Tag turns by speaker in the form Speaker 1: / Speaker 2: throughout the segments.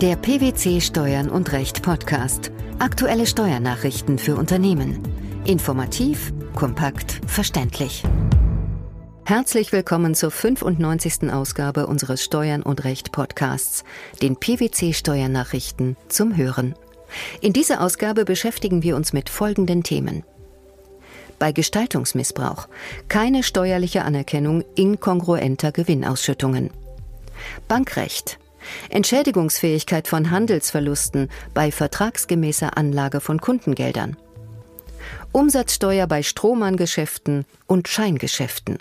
Speaker 1: Der PwC Steuern und Recht Podcast. Aktuelle Steuernachrichten für Unternehmen. Informativ, kompakt, verständlich. Herzlich willkommen zur 95. Ausgabe unseres Steuern und Recht Podcasts, den PwC Steuernachrichten zum Hören. In dieser Ausgabe beschäftigen wir uns mit folgenden Themen. Bei Gestaltungsmissbrauch keine steuerliche Anerkennung inkongruenter Gewinnausschüttungen. Bankrecht Entschädigungsfähigkeit von Handelsverlusten bei vertragsgemäßer Anlage von Kundengeldern. Umsatzsteuer bei Strohmanngeschäften und Scheingeschäften.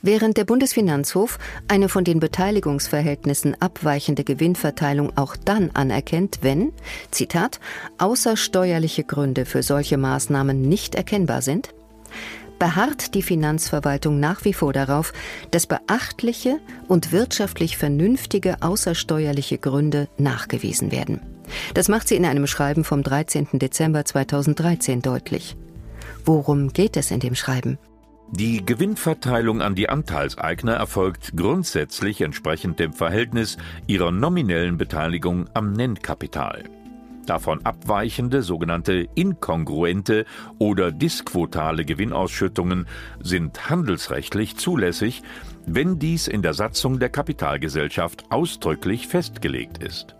Speaker 1: Während der Bundesfinanzhof eine von den Beteiligungsverhältnissen abweichende Gewinnverteilung auch dann anerkennt, wenn, Zitat, außersteuerliche Gründe für solche Maßnahmen nicht erkennbar sind, beharrt die Finanzverwaltung nach wie vor darauf, dass beachtliche und wirtschaftlich vernünftige außersteuerliche Gründe nachgewiesen werden. Das macht sie in einem Schreiben vom 13. Dezember 2013 deutlich. Worum geht es in dem Schreiben?
Speaker 2: Die Gewinnverteilung an die Anteilseigner erfolgt grundsätzlich entsprechend dem Verhältnis ihrer nominellen Beteiligung am Nennkapital. Davon abweichende sogenannte inkongruente oder disquotale Gewinnausschüttungen sind handelsrechtlich zulässig, wenn dies in der Satzung der Kapitalgesellschaft ausdrücklich festgelegt ist.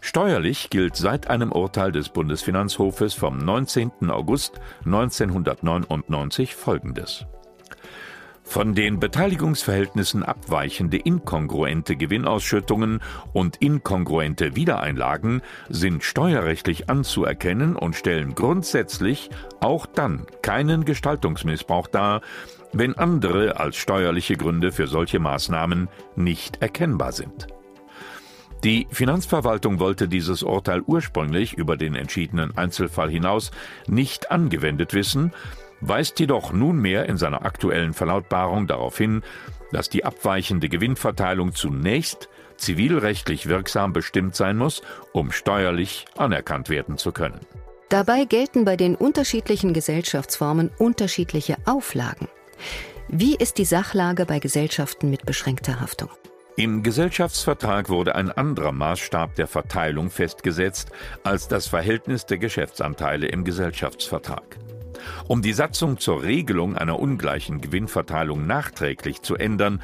Speaker 2: Steuerlich gilt seit einem Urteil des Bundesfinanzhofes vom 19. August 1999 Folgendes von den Beteiligungsverhältnissen abweichende inkongruente Gewinnausschüttungen und inkongruente Wiedereinlagen sind steuerrechtlich anzuerkennen und stellen grundsätzlich auch dann keinen Gestaltungsmissbrauch dar, wenn andere als steuerliche Gründe für solche Maßnahmen nicht erkennbar sind. Die Finanzverwaltung wollte dieses Urteil ursprünglich über den entschiedenen Einzelfall hinaus nicht angewendet wissen weist jedoch nunmehr in seiner aktuellen Verlautbarung darauf hin, dass die abweichende Gewinnverteilung zunächst zivilrechtlich wirksam bestimmt sein muss, um steuerlich anerkannt werden zu können.
Speaker 1: Dabei gelten bei den unterschiedlichen Gesellschaftsformen unterschiedliche Auflagen. Wie ist die Sachlage bei Gesellschaften mit beschränkter Haftung?
Speaker 2: Im Gesellschaftsvertrag wurde ein anderer Maßstab der Verteilung festgesetzt als das Verhältnis der Geschäftsanteile im Gesellschaftsvertrag. Um die Satzung zur Regelung einer ungleichen Gewinnverteilung nachträglich zu ändern,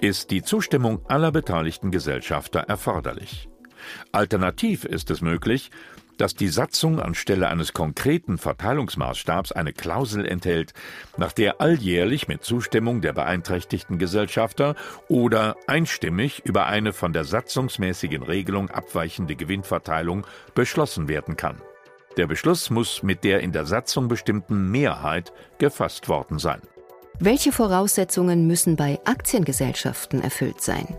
Speaker 2: ist die Zustimmung aller beteiligten Gesellschafter erforderlich. Alternativ ist es möglich, dass die Satzung anstelle eines konkreten Verteilungsmaßstabs eine Klausel enthält, nach der alljährlich mit Zustimmung der beeinträchtigten Gesellschafter oder einstimmig über eine von der satzungsmäßigen Regelung abweichende Gewinnverteilung beschlossen werden kann. Der Beschluss muss mit der in der Satzung bestimmten Mehrheit gefasst worden sein.
Speaker 1: Welche Voraussetzungen müssen bei Aktiengesellschaften erfüllt sein?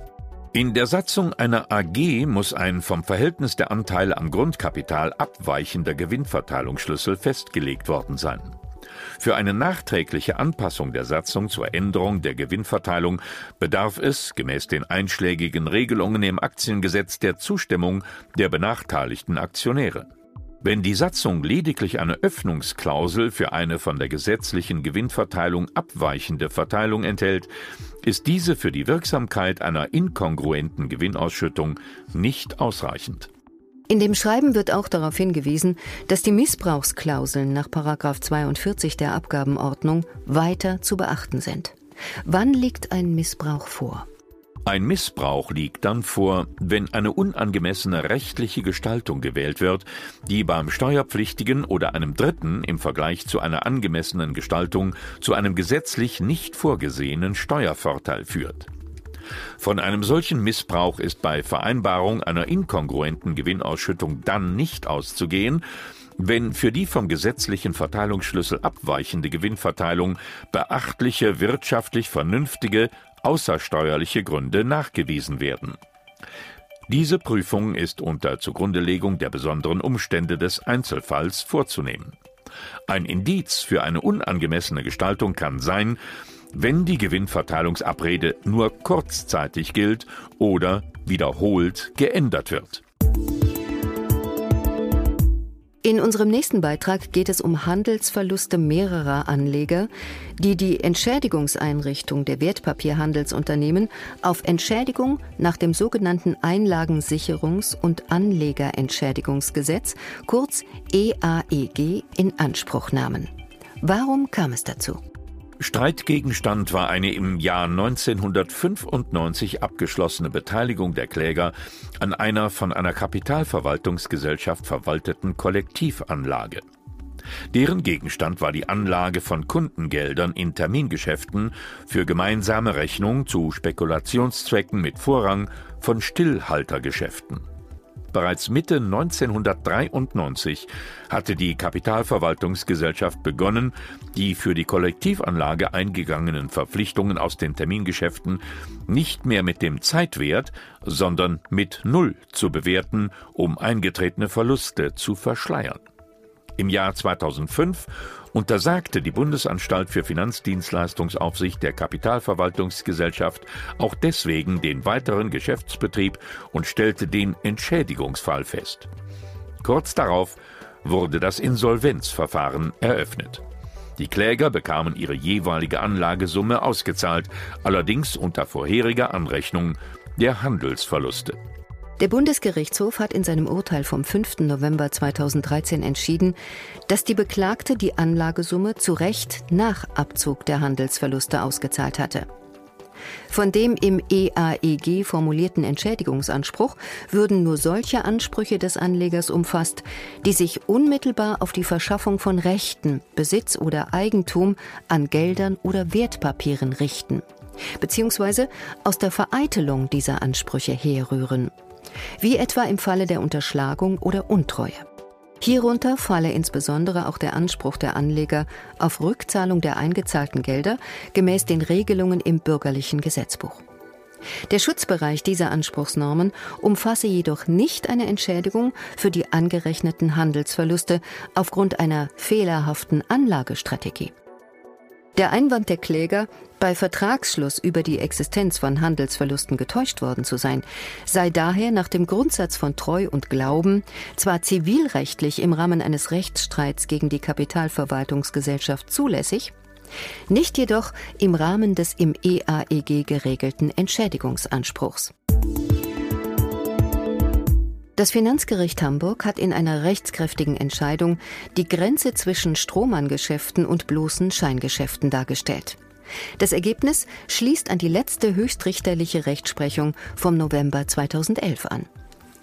Speaker 2: In der Satzung einer AG muss ein vom Verhältnis der Anteile am Grundkapital abweichender Gewinnverteilungsschlüssel festgelegt worden sein. Für eine nachträgliche Anpassung der Satzung zur Änderung der Gewinnverteilung bedarf es, gemäß den einschlägigen Regelungen im Aktiengesetz, der Zustimmung der benachteiligten Aktionäre. Wenn die Satzung lediglich eine Öffnungsklausel für eine von der gesetzlichen Gewinnverteilung abweichende Verteilung enthält, ist diese für die Wirksamkeit einer inkongruenten Gewinnausschüttung nicht ausreichend.
Speaker 1: In dem Schreiben wird auch darauf hingewiesen, dass die Missbrauchsklauseln nach 42 der Abgabenordnung weiter zu beachten sind. Wann liegt ein Missbrauch vor?
Speaker 2: Ein Missbrauch liegt dann vor, wenn eine unangemessene rechtliche Gestaltung gewählt wird, die beim Steuerpflichtigen oder einem Dritten im Vergleich zu einer angemessenen Gestaltung zu einem gesetzlich nicht vorgesehenen Steuervorteil führt. Von einem solchen Missbrauch ist bei Vereinbarung einer inkongruenten Gewinnausschüttung dann nicht auszugehen, wenn für die vom gesetzlichen Verteilungsschlüssel abweichende Gewinnverteilung beachtliche wirtschaftlich vernünftige außersteuerliche Gründe nachgewiesen werden. Diese Prüfung ist unter Zugrundelegung der besonderen Umstände des Einzelfalls vorzunehmen. Ein Indiz für eine unangemessene Gestaltung kann sein, wenn die Gewinnverteilungsabrede nur kurzzeitig gilt oder wiederholt geändert wird.
Speaker 1: In unserem nächsten Beitrag geht es um Handelsverluste mehrerer Anleger, die die Entschädigungseinrichtung der Wertpapierhandelsunternehmen auf Entschädigung nach dem sogenannten Einlagensicherungs- und Anlegerentschädigungsgesetz, kurz EAEG, in Anspruch nahmen. Warum kam es dazu?
Speaker 2: Streitgegenstand war eine im Jahr 1995 abgeschlossene Beteiligung der Kläger an einer von einer Kapitalverwaltungsgesellschaft verwalteten Kollektivanlage. Deren Gegenstand war die Anlage von Kundengeldern in Termingeschäften für gemeinsame Rechnung zu Spekulationszwecken mit Vorrang von Stillhaltergeschäften. Bereits Mitte 1993 hatte die Kapitalverwaltungsgesellschaft begonnen, die für die Kollektivanlage eingegangenen Verpflichtungen aus den Termingeschäften nicht mehr mit dem Zeitwert, sondern mit Null zu bewerten, um eingetretene Verluste zu verschleiern. Im Jahr 2005 untersagte die Bundesanstalt für Finanzdienstleistungsaufsicht der Kapitalverwaltungsgesellschaft auch deswegen den weiteren Geschäftsbetrieb und stellte den Entschädigungsfall fest. Kurz darauf wurde das Insolvenzverfahren eröffnet. Die Kläger bekamen ihre jeweilige Anlagesumme ausgezahlt, allerdings unter vorheriger Anrechnung der Handelsverluste.
Speaker 1: Der Bundesgerichtshof hat in seinem Urteil vom 5. November 2013 entschieden, dass die Beklagte die Anlagesumme zu Recht nach Abzug der Handelsverluste ausgezahlt hatte. Von dem im EAEG formulierten Entschädigungsanspruch würden nur solche Ansprüche des Anlegers umfasst, die sich unmittelbar auf die Verschaffung von Rechten, Besitz oder Eigentum an Geldern oder Wertpapieren richten, beziehungsweise aus der Vereitelung dieser Ansprüche herrühren wie etwa im Falle der Unterschlagung oder Untreue. Hierunter falle insbesondere auch der Anspruch der Anleger auf Rückzahlung der eingezahlten Gelder gemäß den Regelungen im bürgerlichen Gesetzbuch. Der Schutzbereich dieser Anspruchsnormen umfasse jedoch nicht eine Entschädigung für die angerechneten Handelsverluste aufgrund einer fehlerhaften Anlagestrategie. Der Einwand der Kläger, bei Vertragsschluss über die Existenz von Handelsverlusten getäuscht worden zu sein, sei daher nach dem Grundsatz von Treu und Glauben zwar zivilrechtlich im Rahmen eines Rechtsstreits gegen die Kapitalverwaltungsgesellschaft zulässig, nicht jedoch im Rahmen des im EAEG geregelten Entschädigungsanspruchs. Das Finanzgericht Hamburg hat in einer rechtskräftigen Entscheidung die Grenze zwischen Strohmanngeschäften und bloßen Scheingeschäften dargestellt. Das Ergebnis schließt an die letzte höchstrichterliche Rechtsprechung vom November 2011 an.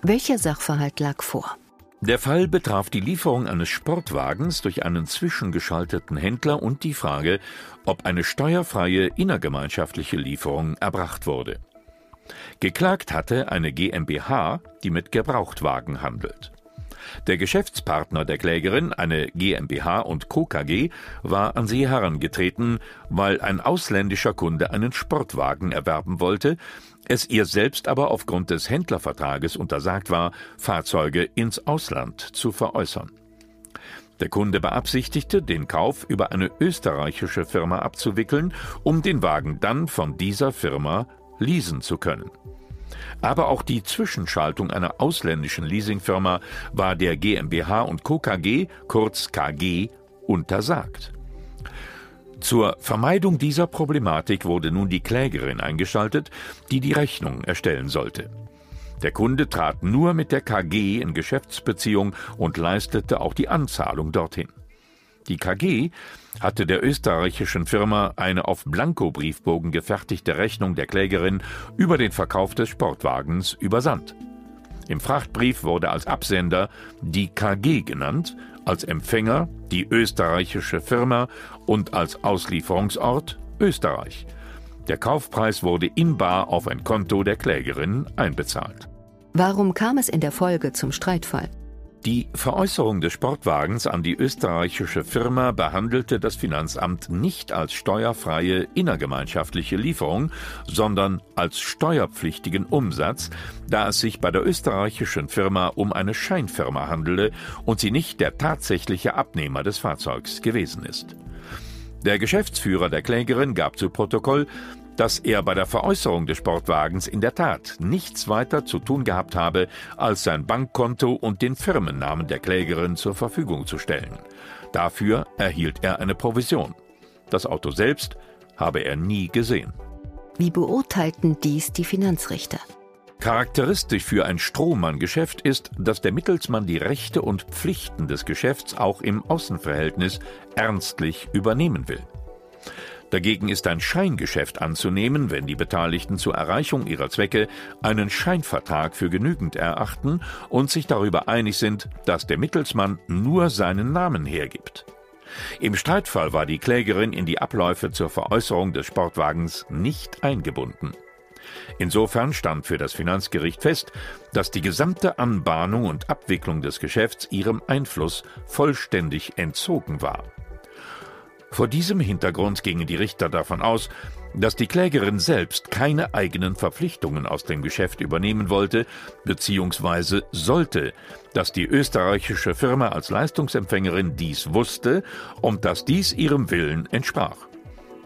Speaker 1: Welcher Sachverhalt lag vor?
Speaker 2: Der Fall betraf die Lieferung eines Sportwagens durch einen zwischengeschalteten Händler und die Frage, ob eine steuerfreie innergemeinschaftliche Lieferung erbracht wurde. Geklagt hatte eine GmbH, die mit Gebrauchtwagen handelt. Der Geschäftspartner der Klägerin, eine GmbH und Co. KG, war an sie herangetreten, weil ein ausländischer Kunde einen Sportwagen erwerben wollte, es ihr selbst aber aufgrund des Händlervertrages untersagt war, Fahrzeuge ins Ausland zu veräußern. Der Kunde beabsichtigte, den Kauf über eine österreichische Firma abzuwickeln, um den Wagen dann von dieser Firma leasen zu können. Aber auch die Zwischenschaltung einer ausländischen Leasingfirma war der GmbH und Co. KG, kurz KG, untersagt. Zur Vermeidung dieser Problematik wurde nun die Klägerin eingeschaltet, die die Rechnung erstellen sollte. Der Kunde trat nur mit der KG in Geschäftsbeziehung und leistete auch die Anzahlung dorthin. Die KG hatte der österreichischen Firma eine auf Blankobriefbogen gefertigte Rechnung der Klägerin über den Verkauf des Sportwagens übersandt. Im Frachtbrief wurde als Absender die KG genannt, als Empfänger die österreichische Firma und als Auslieferungsort Österreich. Der Kaufpreis wurde in bar auf ein Konto der Klägerin einbezahlt.
Speaker 1: Warum kam es in der Folge zum Streitfall?
Speaker 2: Die Veräußerung des Sportwagens an die österreichische Firma behandelte das Finanzamt nicht als steuerfreie innergemeinschaftliche Lieferung, sondern als steuerpflichtigen Umsatz, da es sich bei der österreichischen Firma um eine Scheinfirma handele und sie nicht der tatsächliche Abnehmer des Fahrzeugs gewesen ist. Der Geschäftsführer der Klägerin gab zu Protokoll, dass er bei der Veräußerung des Sportwagens in der Tat nichts weiter zu tun gehabt habe, als sein Bankkonto und den Firmennamen der Klägerin zur Verfügung zu stellen. Dafür erhielt er eine Provision. Das Auto selbst habe er nie gesehen.
Speaker 1: Wie beurteilten dies die Finanzrichter?
Speaker 2: Charakteristisch für ein Strohmann-Geschäft ist, dass der Mittelsmann die Rechte und Pflichten des Geschäfts auch im Außenverhältnis ernstlich übernehmen will. Dagegen ist ein Scheingeschäft anzunehmen, wenn die Beteiligten zur Erreichung ihrer Zwecke einen Scheinvertrag für genügend erachten und sich darüber einig sind, dass der Mittelsmann nur seinen Namen hergibt. Im Streitfall war die Klägerin in die Abläufe zur Veräußerung des Sportwagens nicht eingebunden. Insofern stand für das Finanzgericht fest, dass die gesamte Anbahnung und Abwicklung des Geschäfts ihrem Einfluss vollständig entzogen war. Vor diesem Hintergrund gingen die Richter davon aus, dass die Klägerin selbst keine eigenen Verpflichtungen aus dem Geschäft übernehmen wollte bzw. sollte, dass die österreichische Firma als Leistungsempfängerin dies wusste und dass dies ihrem Willen entsprach.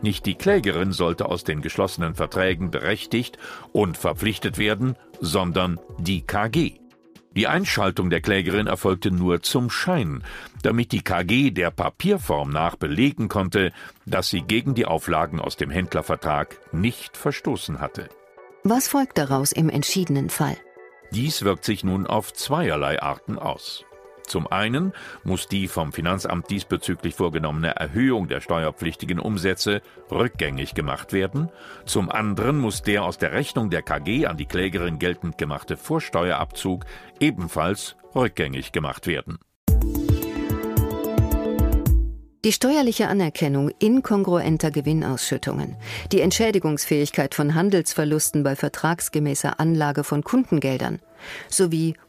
Speaker 2: Nicht die Klägerin sollte aus den geschlossenen Verträgen berechtigt und verpflichtet werden, sondern die KG. Die Einschaltung der Klägerin erfolgte nur zum Schein, damit die KG der Papierform nach belegen konnte, dass sie gegen die Auflagen aus dem Händlervertrag nicht verstoßen hatte.
Speaker 1: Was folgt daraus im entschiedenen Fall?
Speaker 2: Dies wirkt sich nun auf zweierlei Arten aus. Zum einen muss die vom Finanzamt diesbezüglich vorgenommene Erhöhung der steuerpflichtigen Umsätze rückgängig gemacht werden, zum anderen muss der aus der Rechnung der KG an die Klägerin geltend gemachte Vorsteuerabzug ebenfalls rückgängig gemacht werden.
Speaker 1: Die steuerliche Anerkennung inkongruenter Gewinnausschüttungen, die Entschädigungsfähigkeit von Handelsverlusten bei vertragsgemäßer Anlage von Kundengeldern sowie